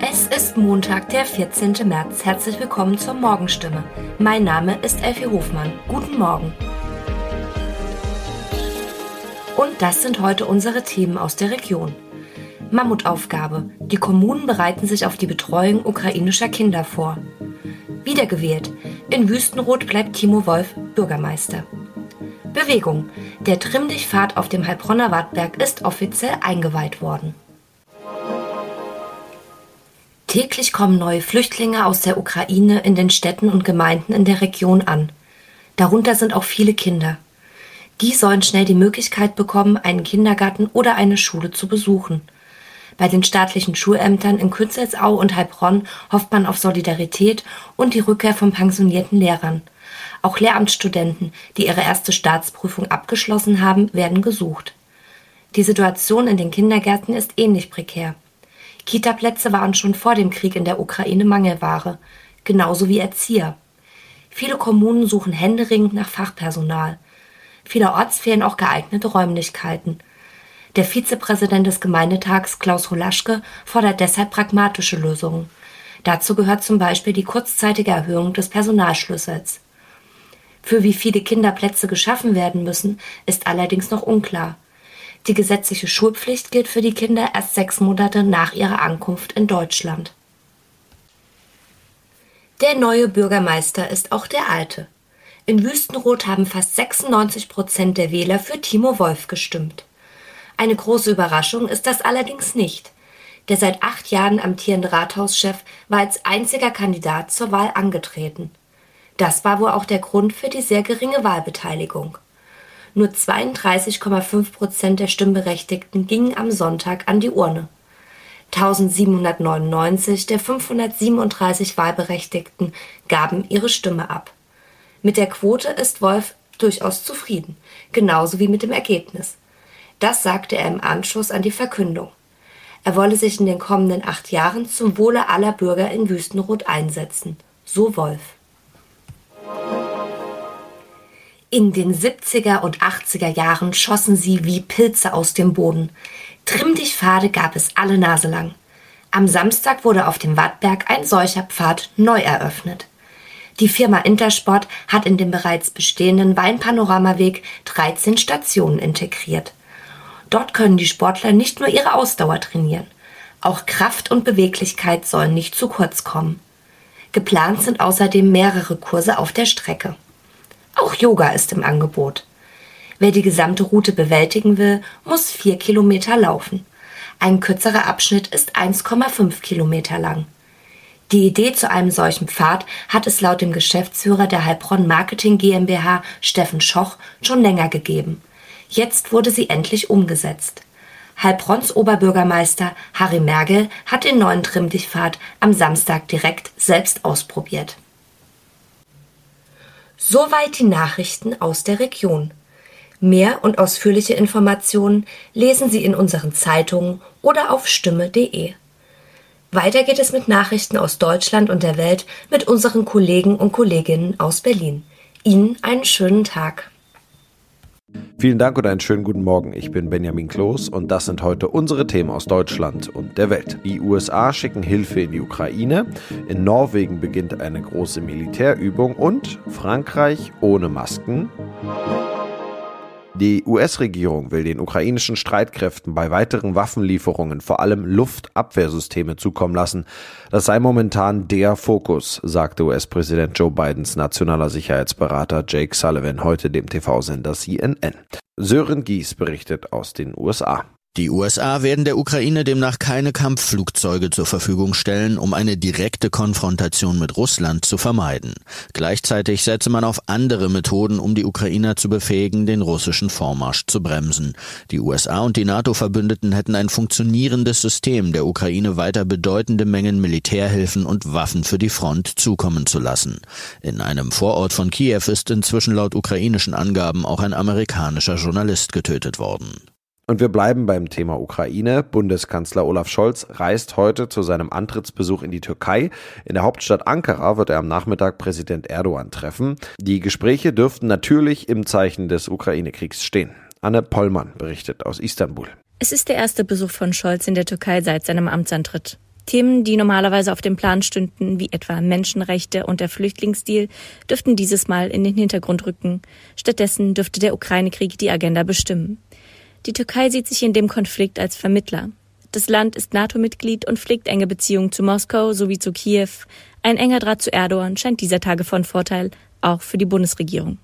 Es ist Montag, der 14. März. Herzlich willkommen zur Morgenstimme. Mein Name ist Elfie Hofmann. Guten Morgen. Und das sind heute unsere Themen aus der Region. Mammutaufgabe. Die Kommunen bereiten sich auf die Betreuung ukrainischer Kinder vor. Wiedergewählt. In Wüstenrot bleibt Timo Wolf Bürgermeister. Bewegung. Der Trimm-dich-Pfad auf dem Heilbronner Wartberg ist offiziell eingeweiht worden. Täglich kommen neue Flüchtlinge aus der Ukraine in den Städten und Gemeinden in der Region an. Darunter sind auch viele Kinder. Die sollen schnell die Möglichkeit bekommen, einen Kindergarten oder eine Schule zu besuchen. Bei den staatlichen Schulämtern in Künzelsau und Heilbronn hofft man auf Solidarität und die Rückkehr von pensionierten Lehrern. Auch Lehramtsstudenten, die ihre erste Staatsprüfung abgeschlossen haben, werden gesucht. Die Situation in den Kindergärten ist ähnlich prekär. Kitaplätze waren schon vor dem Krieg in der Ukraine Mangelware, genauso wie Erzieher. Viele Kommunen suchen händeringend nach Fachpersonal. Vielerorts fehlen auch geeignete Räumlichkeiten. Der Vizepräsident des Gemeindetags Klaus Holaschke fordert deshalb pragmatische Lösungen. Dazu gehört zum Beispiel die kurzzeitige Erhöhung des Personalschlüssels. Für wie viele Kinderplätze geschaffen werden müssen, ist allerdings noch unklar. Die gesetzliche Schulpflicht gilt für die Kinder erst sechs Monate nach ihrer Ankunft in Deutschland. Der neue Bürgermeister ist auch der alte. In Wüstenrot haben fast 96 Prozent der Wähler für Timo Wolf gestimmt. Eine große Überraschung ist das allerdings nicht. Der seit acht Jahren amtierende Rathauschef war als einziger Kandidat zur Wahl angetreten. Das war wohl auch der Grund für die sehr geringe Wahlbeteiligung. Nur 32,5 Prozent der Stimmberechtigten gingen am Sonntag an die Urne. 1799 der 537 Wahlberechtigten gaben ihre Stimme ab. Mit der Quote ist Wolf durchaus zufrieden, genauso wie mit dem Ergebnis. Das sagte er im Anschluss an die Verkündung. Er wolle sich in den kommenden acht Jahren zum Wohle aller Bürger in Wüstenrot einsetzen. So Wolf. In den 70er und 80er Jahren schossen sie wie Pilze aus dem Boden. Trimm dich Pfade gab es alle Nase lang. Am Samstag wurde auf dem Wattberg ein solcher Pfad neu eröffnet. Die Firma Intersport hat in dem bereits bestehenden Weinpanoramaweg 13 Stationen integriert. Dort können die Sportler nicht nur ihre Ausdauer trainieren. Auch Kraft und Beweglichkeit sollen nicht zu kurz kommen. Geplant sind außerdem mehrere Kurse auf der Strecke. Auch Yoga ist im Angebot. Wer die gesamte Route bewältigen will, muss vier Kilometer laufen. Ein kürzerer Abschnitt ist 1,5 Kilometer lang. Die Idee zu einem solchen Pfad hat es laut dem Geschäftsführer der Heilbronn Marketing GmbH, Steffen Schoch, schon länger gegeben. Jetzt wurde sie endlich umgesetzt. Heilbronns Oberbürgermeister Harry Mergel hat den neuen Trimmdichtpfad am Samstag direkt selbst ausprobiert. Soweit die Nachrichten aus der Region. Mehr und ausführliche Informationen lesen Sie in unseren Zeitungen oder auf stimme.de. Weiter geht es mit Nachrichten aus Deutschland und der Welt mit unseren Kollegen und Kolleginnen aus Berlin. Ihnen einen schönen Tag. Vielen Dank und einen schönen guten Morgen. Ich bin Benjamin Kloß und das sind heute unsere Themen aus Deutschland und der Welt. Die USA schicken Hilfe in die Ukraine, in Norwegen beginnt eine große Militärübung und Frankreich ohne Masken. Die US-Regierung will den ukrainischen Streitkräften bei weiteren Waffenlieferungen vor allem Luftabwehrsysteme zukommen lassen. Das sei momentan der Fokus, sagte US-Präsident Joe Bidens nationaler Sicherheitsberater Jake Sullivan heute dem TV-Sender CNN. Sören Gies berichtet aus den USA. Die USA werden der Ukraine demnach keine Kampfflugzeuge zur Verfügung stellen, um eine direkte Konfrontation mit Russland zu vermeiden. Gleichzeitig setze man auf andere Methoden, um die Ukrainer zu befähigen, den russischen Vormarsch zu bremsen. Die USA und die NATO-Verbündeten hätten ein funktionierendes System der Ukraine weiter bedeutende Mengen Militärhilfen und Waffen für die Front zukommen zu lassen. In einem Vorort von Kiew ist inzwischen laut ukrainischen Angaben auch ein amerikanischer Journalist getötet worden. Und wir bleiben beim Thema Ukraine. Bundeskanzler Olaf Scholz reist heute zu seinem Antrittsbesuch in die Türkei. In der Hauptstadt Ankara wird er am Nachmittag Präsident Erdogan treffen. Die Gespräche dürften natürlich im Zeichen des Ukraine-Kriegs stehen. Anne Pollmann berichtet aus Istanbul. Es ist der erste Besuch von Scholz in der Türkei seit seinem Amtsantritt. Themen, die normalerweise auf dem Plan stünden, wie etwa Menschenrechte und der Flüchtlingsdeal, dürften dieses Mal in den Hintergrund rücken. Stattdessen dürfte der Ukraine-Krieg die Agenda bestimmen. Die Türkei sieht sich in dem Konflikt als Vermittler. Das Land ist NATO-Mitglied und pflegt enge Beziehungen zu Moskau sowie zu Kiew. Ein enger Draht zu Erdogan scheint dieser Tage von Vorteil, auch für die Bundesregierung.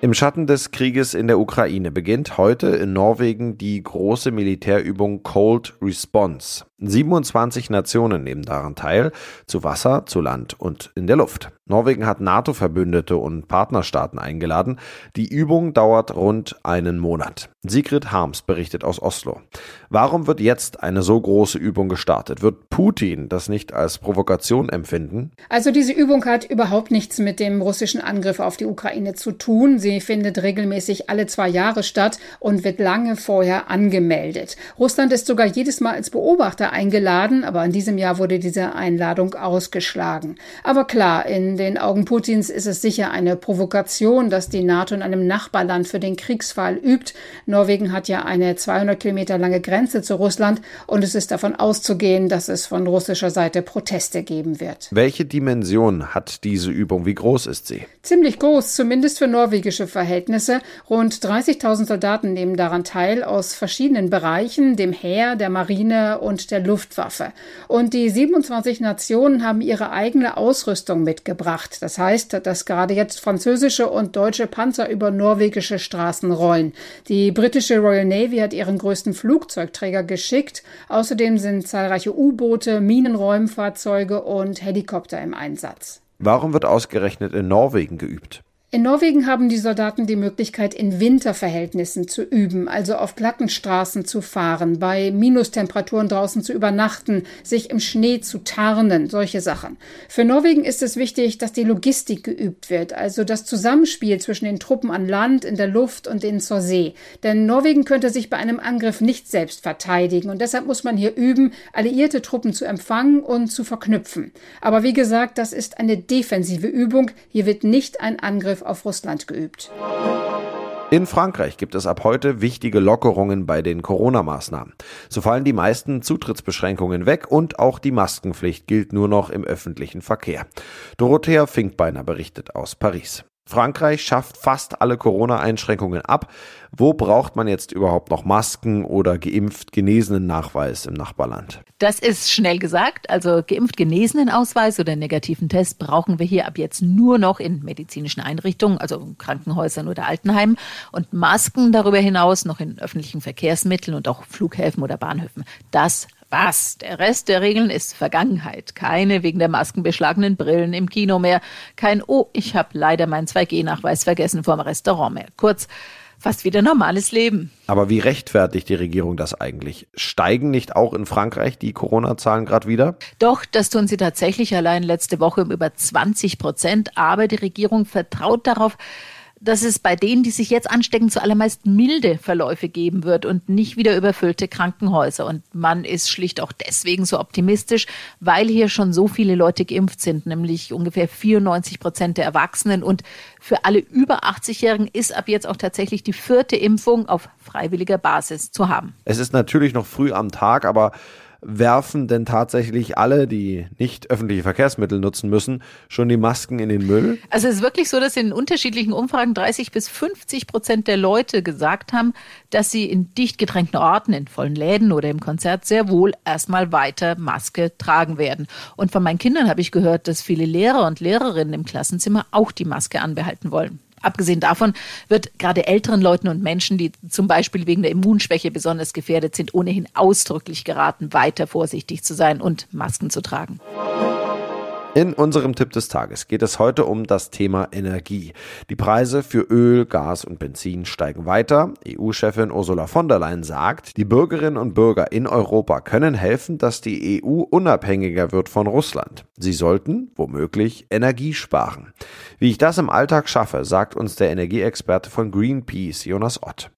Im Schatten des Krieges in der Ukraine beginnt heute in Norwegen die große Militärübung Cold Response. 27 Nationen nehmen daran teil, zu Wasser, zu Land und in der Luft. Norwegen hat NATO-Verbündete und Partnerstaaten eingeladen. Die Übung dauert rund einen Monat. Sigrid Harms berichtet aus Oslo. Warum wird jetzt eine so große Übung gestartet? Wird Putin das nicht als Provokation empfinden? Also diese Übung hat überhaupt nichts mit dem russischen Angriff auf die Ukraine zu tun. Sie findet regelmäßig alle zwei Jahre statt und wird lange vorher angemeldet. Russland ist sogar jedes Mal als Beobachter eingeladen, aber in diesem Jahr wurde diese Einladung ausgeschlagen. Aber klar, in den Augen Putins ist es sicher eine Provokation, dass die NATO in einem Nachbarland für den Kriegsfall übt. Norwegen hat ja eine 200 Kilometer lange Grenze zu Russland und es ist davon auszugehen, dass es von russischer Seite Proteste geben wird. Welche Dimension hat diese Übung? Wie groß ist sie? Ziemlich groß, zumindest für norwegische Verhältnisse. Rund 30.000 Soldaten nehmen daran teil aus verschiedenen Bereichen, dem Heer, der Marine und der Luftwaffe. Und die 27 Nationen haben ihre eigene Ausrüstung mitgebracht. Das heißt, dass gerade jetzt französische und deutsche Panzer über norwegische Straßen rollen. Die britische Royal Navy hat ihren größten Flugzeugträger geschickt. Außerdem sind zahlreiche U-Boote, Minenräumfahrzeuge und Helikopter im Einsatz. Warum wird ausgerechnet in Norwegen geübt? In Norwegen haben die Soldaten die Möglichkeit, in Winterverhältnissen zu üben, also auf glatten Straßen zu fahren, bei Minustemperaturen draußen zu übernachten, sich im Schnee zu tarnen, solche Sachen. Für Norwegen ist es wichtig, dass die Logistik geübt wird, also das Zusammenspiel zwischen den Truppen an Land, in der Luft und in zur See. Denn Norwegen könnte sich bei einem Angriff nicht selbst verteidigen und deshalb muss man hier üben, alliierte Truppen zu empfangen und zu verknüpfen. Aber wie gesagt, das ist eine defensive Übung. Hier wird nicht ein Angriff Angriff auf Russland geübt. In Frankreich gibt es ab heute wichtige Lockerungen bei den Corona-Maßnahmen. So fallen die meisten Zutrittsbeschränkungen weg und auch die Maskenpflicht gilt nur noch im öffentlichen Verkehr. Dorothea Finkbeiner berichtet aus Paris. Frankreich schafft fast alle Corona-Einschränkungen ab. Wo braucht man jetzt überhaupt noch Masken oder geimpft genesenen Nachweis im Nachbarland? Das ist schnell gesagt. Also geimpft genesenen Ausweis oder negativen Test brauchen wir hier ab jetzt nur noch in medizinischen Einrichtungen, also Krankenhäusern oder Altenheimen und Masken darüber hinaus noch in öffentlichen Verkehrsmitteln und auch Flughäfen oder Bahnhöfen. Das was? Der Rest der Regeln ist Vergangenheit. Keine wegen der Masken beschlagenen Brillen im Kino mehr. Kein Oh, ich habe leider meinen 2G-Nachweis vergessen vorm Restaurant mehr. Kurz, fast wieder normales Leben. Aber wie rechtfertigt die Regierung das eigentlich? Steigen nicht auch in Frankreich die Corona-Zahlen gerade wieder? Doch, das tun sie tatsächlich allein letzte Woche um über 20 Prozent. Aber die Regierung vertraut darauf, dass es bei denen, die sich jetzt anstecken, zuallermeist milde Verläufe geben wird und nicht wieder überfüllte Krankenhäuser. Und man ist schlicht auch deswegen so optimistisch, weil hier schon so viele Leute geimpft sind, nämlich ungefähr 94 Prozent der Erwachsenen. Und für alle über 80-Jährigen ist ab jetzt auch tatsächlich die vierte Impfung auf freiwilliger Basis zu haben. Es ist natürlich noch früh am Tag, aber werfen denn tatsächlich alle, die nicht öffentliche Verkehrsmittel nutzen müssen, schon die Masken in den Müll? Also es ist wirklich so, dass in unterschiedlichen Umfragen 30 bis 50 Prozent der Leute gesagt haben, dass sie in dicht gedrängten Orten, in vollen Läden oder im Konzert sehr wohl erstmal weiter Maske tragen werden. Und von meinen Kindern habe ich gehört, dass viele Lehrer und Lehrerinnen im Klassenzimmer auch die Maske anbehalten wollen. Abgesehen davon wird gerade älteren Leuten und Menschen, die zum Beispiel wegen der Immunschwäche besonders gefährdet sind, ohnehin ausdrücklich geraten, weiter vorsichtig zu sein und Masken zu tragen. In unserem Tipp des Tages geht es heute um das Thema Energie. Die Preise für Öl, Gas und Benzin steigen weiter. EU-Chefin Ursula von der Leyen sagt, die Bürgerinnen und Bürger in Europa können helfen, dass die EU unabhängiger wird von Russland. Sie sollten, womöglich, Energie sparen. Wie ich das im Alltag schaffe, sagt uns der Energieexperte von Greenpeace, Jonas Ott.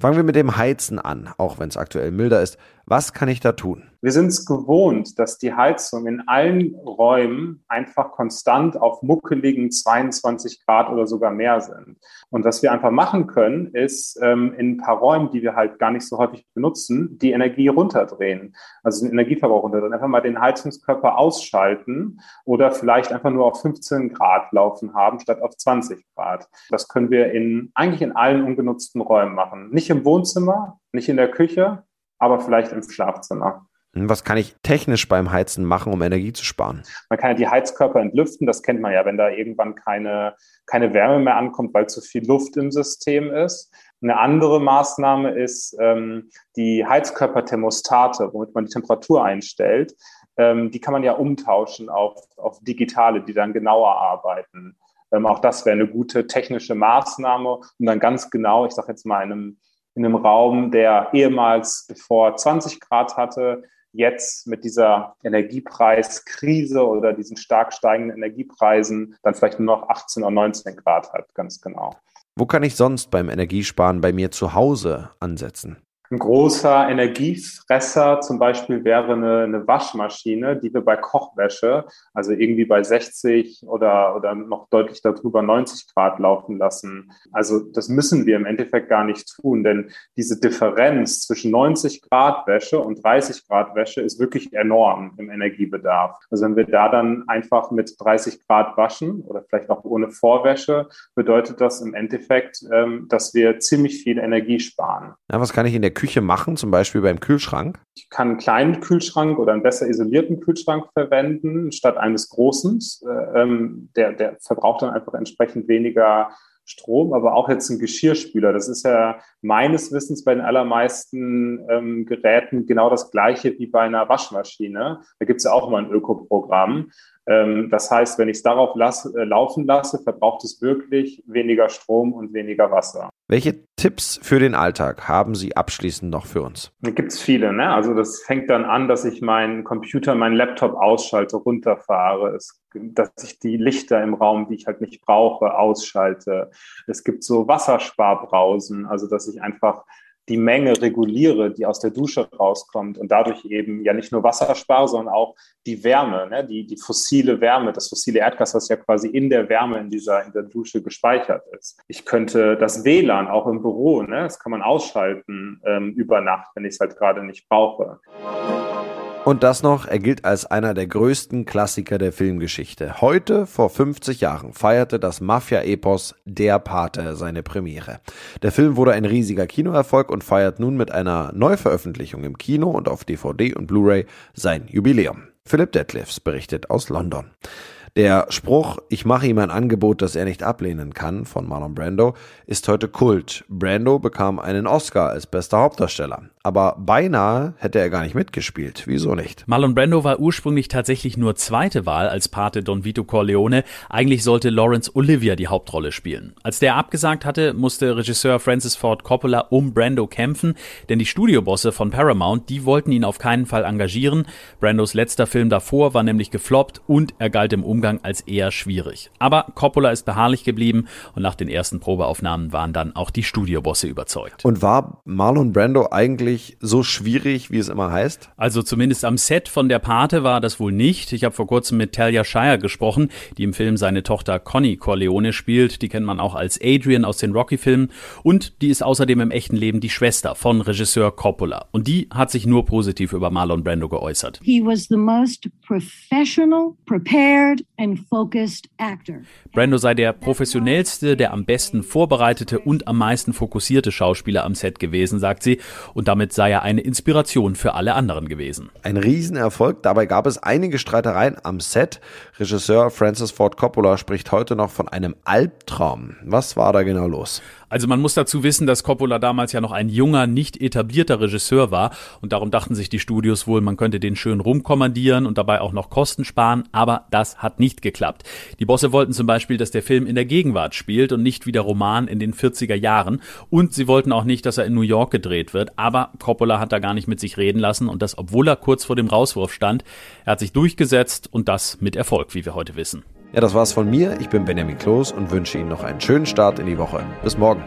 Fangen wir mit dem Heizen an, auch wenn es aktuell milder ist. Was kann ich da tun? Wir sind es gewohnt, dass die Heizung in allen Räumen einfach konstant auf muckeligen 22 Grad oder sogar mehr sind. Und was wir einfach machen können, ist ähm, in ein paar Räumen, die wir halt gar nicht so häufig benutzen, die Energie runterdrehen. Also den Energieverbrauch runterdrehen. Einfach mal den Heizungskörper ausschalten oder vielleicht einfach nur auf 15 Grad laufen haben, statt auf 20 Grad. Das können wir in, eigentlich in allen ungenutzten Räumen machen. Nicht im Wohnzimmer, nicht in der Küche, aber vielleicht im Schlafzimmer. Hm, was kann ich technisch beim Heizen machen, um Energie zu sparen? Man kann ja die Heizkörper entlüften, das kennt man ja, wenn da irgendwann keine, keine Wärme mehr ankommt, weil zu viel Luft im System ist. Eine andere Maßnahme ist ähm, die Heizkörperthermostate, womit man die Temperatur einstellt. Ähm, die kann man ja umtauschen auf, auf digitale, die dann genauer arbeiten. Ähm, auch das wäre eine gute technische Maßnahme, um dann ganz genau, ich sage jetzt mal in einem, in einem Raum, der ehemals bevor 20 Grad hatte, jetzt mit dieser Energiepreiskrise oder diesen stark steigenden Energiepreisen dann vielleicht nur noch 18 oder 19 Grad hat, ganz genau. Wo kann ich sonst beim Energiesparen bei mir zu Hause ansetzen? Ein großer Energiefresser zum Beispiel wäre eine, eine, Waschmaschine, die wir bei Kochwäsche, also irgendwie bei 60 oder, oder noch deutlich darüber 90 Grad laufen lassen. Also das müssen wir im Endeffekt gar nicht tun, denn diese Differenz zwischen 90 Grad Wäsche und 30 Grad Wäsche ist wirklich enorm im Energiebedarf. Also wenn wir da dann einfach mit 30 Grad waschen oder vielleicht auch ohne Vorwäsche, bedeutet das im Endeffekt, ähm, dass wir ziemlich viel Energie sparen. Ja, was kann ich in der Küche machen, zum Beispiel beim Kühlschrank? Ich kann einen kleinen Kühlschrank oder einen besser isolierten Kühlschrank verwenden, statt eines großen. Äh, ähm, der, der verbraucht dann einfach entsprechend weniger Strom, aber auch jetzt ein Geschirrspüler. Das ist ja meines Wissens bei den allermeisten ähm, Geräten genau das gleiche wie bei einer Waschmaschine. Da gibt es ja auch immer ein Ökoprogramm. Ähm, das heißt, wenn ich es darauf lasse, äh, laufen lasse, verbraucht es wirklich weniger Strom und weniger Wasser. Welche Tipps für den Alltag haben Sie abschließend noch für uns? Gibt es viele. Ne? Also das fängt dann an, dass ich meinen Computer, meinen Laptop ausschalte, runterfahre. Es, dass ich die Lichter im Raum, die ich halt nicht brauche, ausschalte. Es gibt so Wassersparbrausen, also dass ich einfach die Menge reguliere, die aus der Dusche rauskommt und dadurch eben ja nicht nur Wasser spare, sondern auch die Wärme, ne? die, die fossile Wärme, das fossile Erdgas, was ja quasi in der Wärme in dieser in der Dusche gespeichert ist. Ich könnte das WLAN auch im Büro, ne? das kann man ausschalten ähm, über Nacht, wenn ich es halt gerade nicht brauche. Und das noch, er gilt als einer der größten Klassiker der Filmgeschichte. Heute, vor 50 Jahren, feierte das Mafia-Epos Der Pate seine Premiere. Der Film wurde ein riesiger Kinoerfolg und feiert nun mit einer Neuveröffentlichung im Kino und auf DVD und Blu-ray sein Jubiläum. Philip Detlefs berichtet aus London. Der Spruch, ich mache ihm ein Angebot, das er nicht ablehnen kann, von Marlon Brando, ist heute Kult. Brando bekam einen Oscar als bester Hauptdarsteller. Aber beinahe hätte er gar nicht mitgespielt. Wieso nicht? Marlon Brando war ursprünglich tatsächlich nur zweite Wahl als Pate Don Vito Corleone. Eigentlich sollte Lawrence Olivia die Hauptrolle spielen. Als der abgesagt hatte, musste Regisseur Francis Ford Coppola um Brando kämpfen, denn die Studiobosse von Paramount, die wollten ihn auf keinen Fall engagieren. Brandos letzter Film davor war nämlich gefloppt und er galt im Umgang Umgang als eher schwierig. Aber Coppola ist beharrlich geblieben und nach den ersten Probeaufnahmen waren dann auch die Studiobosse überzeugt. Und war Marlon Brando eigentlich so schwierig, wie es immer heißt? Also zumindest am Set von der Pate war das wohl nicht. Ich habe vor kurzem mit Talia Shire gesprochen, die im Film seine Tochter Connie Corleone spielt. Die kennt man auch als Adrian aus den Rocky-Filmen. Und die ist außerdem im echten Leben die Schwester von Regisseur Coppola. Und die hat sich nur positiv über Marlon Brando geäußert. He was the most professional, prepared Brando sei der professionellste, der am besten vorbereitete und am meisten fokussierte Schauspieler am Set gewesen, sagt sie, und damit sei er eine Inspiration für alle anderen gewesen. Ein Riesenerfolg, dabei gab es einige Streitereien am Set. Regisseur Francis Ford Coppola spricht heute noch von einem Albtraum. Was war da genau los? Also man muss dazu wissen, dass Coppola damals ja noch ein junger, nicht etablierter Regisseur war und darum dachten sich die Studios wohl, man könnte den schön rumkommandieren und dabei auch noch Kosten sparen, aber das hat nicht geklappt. Die Bosse wollten zum Beispiel, dass der Film in der Gegenwart spielt und nicht wie der Roman in den 40er Jahren und sie wollten auch nicht, dass er in New York gedreht wird, aber Coppola hat da gar nicht mit sich reden lassen und das, obwohl er kurz vor dem Rauswurf stand. Er hat sich durchgesetzt und das mit Erfolg, wie wir heute wissen. Ja, das war's von mir. Ich bin Benjamin Kloß und wünsche Ihnen noch einen schönen Start in die Woche. Bis morgen.